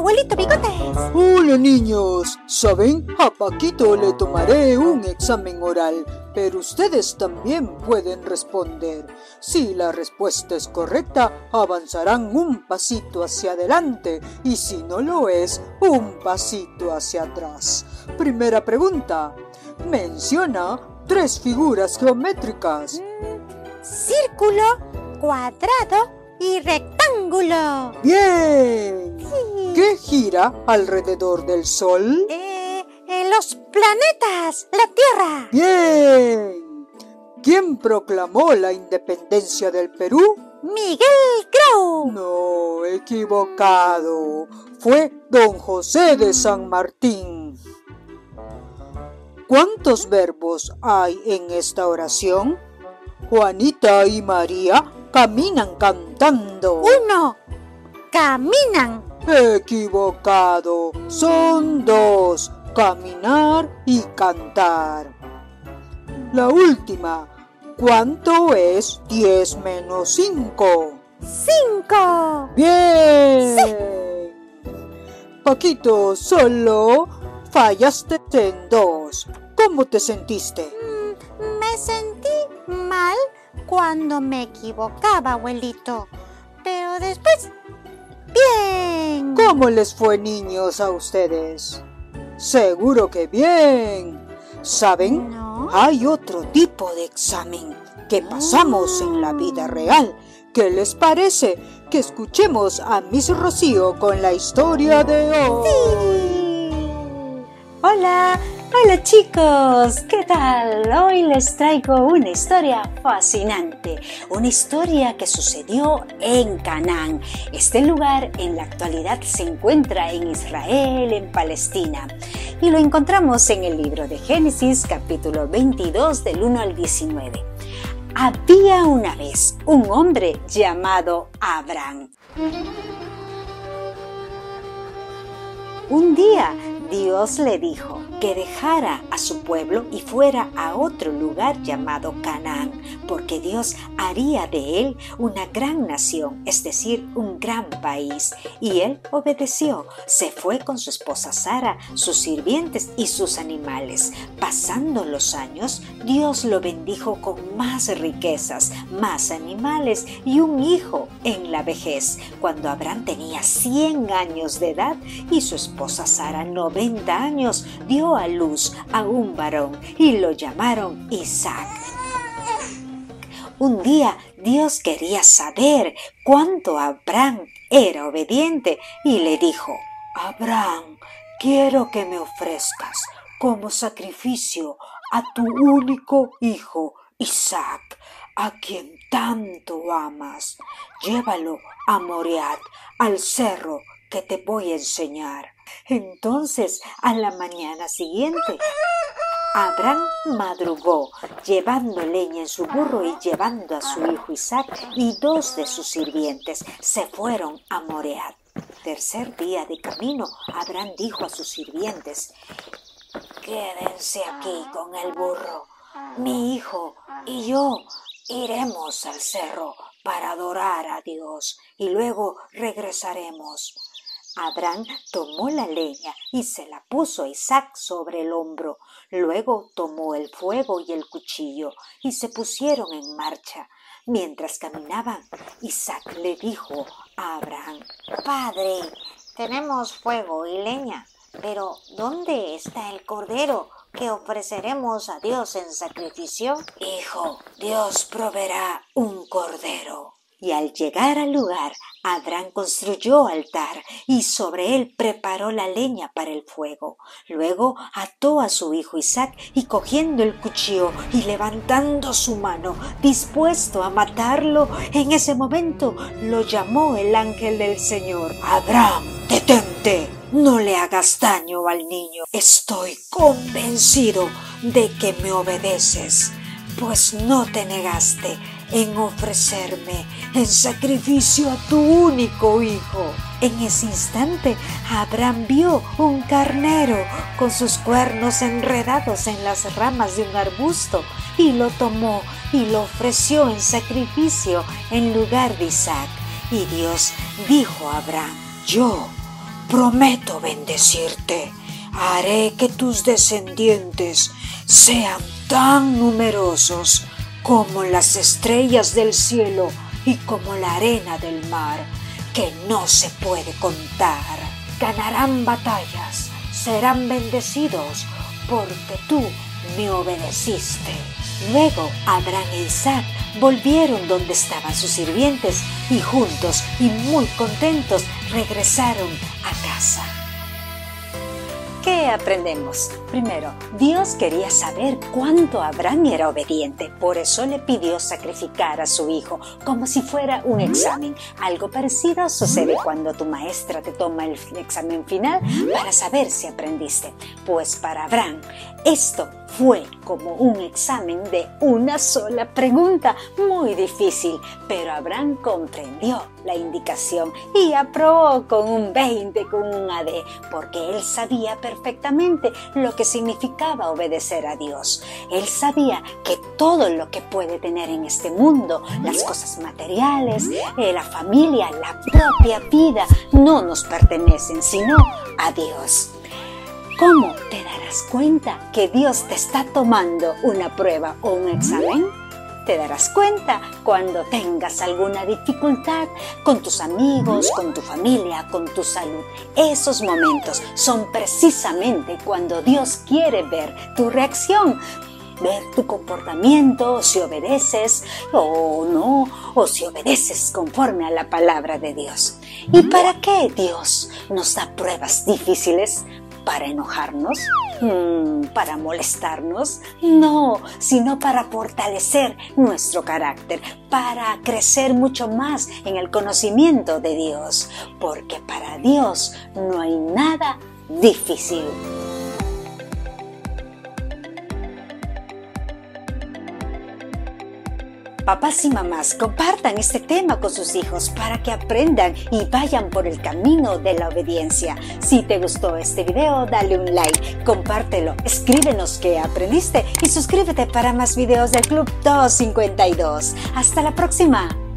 abuelito Bigotes. Hola niños, ¿saben? A Paquito le tomaré un examen oral, pero ustedes también pueden responder. Si la respuesta es correcta, avanzarán un pasito hacia adelante y si no lo es, un pasito hacia atrás. Primera pregunta. Menciona tres figuras geométricas. Círculo, cuadrado y rectángulo. Bien. ¿Qué gira alrededor del Sol? Eh, eh, los planetas, la Tierra. Bien. ¿Quién proclamó la independencia del Perú? Miguel Grau. No, equivocado. Fue don José de San Martín. ¿Cuántos verbos hay en esta oración? Juanita y María caminan cantando. Uno. Caminan. Equivocado. Son dos. Caminar y cantar. La última. ¿Cuánto es 10 menos 5? Cinco. Bien. Paquito, solo fallaste en dos. ¿Cómo te sentiste? Mm, me sentí mal cuando me equivocaba, abuelito. Pero después... Bien. ¿Cómo les fue, niños, a ustedes? Seguro que bien. ¿Saben? No. Hay otro tipo de examen que pasamos en la vida real. ¿Qué les parece que escuchemos a Miss Rocío con la historia de hoy? Hola, hola chicos, ¿qué tal? Hoy les traigo una historia fascinante, una historia que sucedió en Canaán. Este lugar en la actualidad se encuentra en Israel, en Palestina, y lo encontramos en el libro de Génesis capítulo 22 del 1 al 19. Había una vez un hombre llamado Abraham. Un día Dios le dijo que dejara a su pueblo y fuera a otro lugar llamado Canaán, porque Dios haría de él una gran nación, es decir, un gran país. Y él obedeció, se fue con su esposa Sara, sus sirvientes y sus animales. Pasando los años, Dios lo bendijo con más riquezas, más animales y un hijo en la vejez, cuando Abraham tenía 100 años de edad y su esposa Sara 90 años, dio a luz a un varón y lo llamaron Isaac. Un día Dios quería saber cuánto Abraham era obediente y le dijo, Abraham, quiero que me ofrezcas como sacrificio a tu único hijo Isaac, a quien tanto amas. Llévalo a Moriat, al cerro que te voy a enseñar. Entonces, a la mañana siguiente, Abraham madrugó, llevando leña en su burro y llevando a su hijo Isaac y dos de sus sirvientes. Se fueron a Moreat. Tercer día de camino, Abraham dijo a sus sirvientes, Quédense aquí con el burro. Mi hijo y yo iremos al cerro para adorar a Dios y luego regresaremos. Abraham tomó la leña y se la puso a Isaac sobre el hombro. Luego tomó el fuego y el cuchillo y se pusieron en marcha. Mientras caminaban, Isaac le dijo a Abraham, Padre, tenemos fuego y leña, pero ¿dónde está el cordero que ofreceremos a Dios en sacrificio? Hijo, Dios proveerá un cordero. Y al llegar al lugar, Abraham construyó altar y sobre él preparó la leña para el fuego. Luego ató a su hijo Isaac y cogiendo el cuchillo y levantando su mano, dispuesto a matarlo, en ese momento lo llamó el ángel del Señor. Abraham, detente, no le hagas daño al niño. Estoy convencido de que me obedeces, pues no te negaste en ofrecerme en sacrificio a tu único hijo. En ese instante, Abraham vio un carnero con sus cuernos enredados en las ramas de un arbusto y lo tomó y lo ofreció en sacrificio en lugar de Isaac. Y Dios dijo a Abraham, yo prometo bendecirte. Haré que tus descendientes sean tan numerosos como las estrellas del cielo y como la arena del mar, que no se puede contar. Ganarán batallas, serán bendecidos, porque tú me obedeciste. Luego Abraham e Isaac volvieron donde estaban sus sirvientes y juntos y muy contentos regresaron a casa. ¿Qué aprendemos? Primero, Dios quería saber cuánto Abraham era obediente, por eso le pidió sacrificar a su hijo como si fuera un examen. Algo parecido sucede cuando tu maestra te toma el examen final para saber si aprendiste. Pues para Abraham esto fue como un examen de una sola pregunta, muy difícil, pero Abraham comprendió la indicación y aprobó con un 20, con un AD, porque él sabía perfectamente lo que significaba obedecer a Dios. Él sabía que todo lo que puede tener en este mundo, las cosas materiales, eh, la familia, la propia vida, no nos pertenecen, sino a Dios. ¿Cómo te darás cuenta que Dios te está tomando una prueba o un examen? Te darás cuenta cuando tengas alguna dificultad con tus amigos, con tu familia, con tu salud. Esos momentos son precisamente cuando Dios quiere ver tu reacción, ver tu comportamiento, si obedeces o no, o si obedeces conforme a la palabra de Dios. ¿Y para qué Dios nos da pruebas difíciles? Para enojarnos, mm, para molestarnos, no, sino para fortalecer nuestro carácter, para crecer mucho más en el conocimiento de Dios, porque para Dios no hay nada difícil. Papás y mamás, compartan este tema con sus hijos para que aprendan y vayan por el camino de la obediencia. Si te gustó este video, dale un like, compártelo, escríbenos qué aprendiste y suscríbete para más videos del Club 252. Hasta la próxima.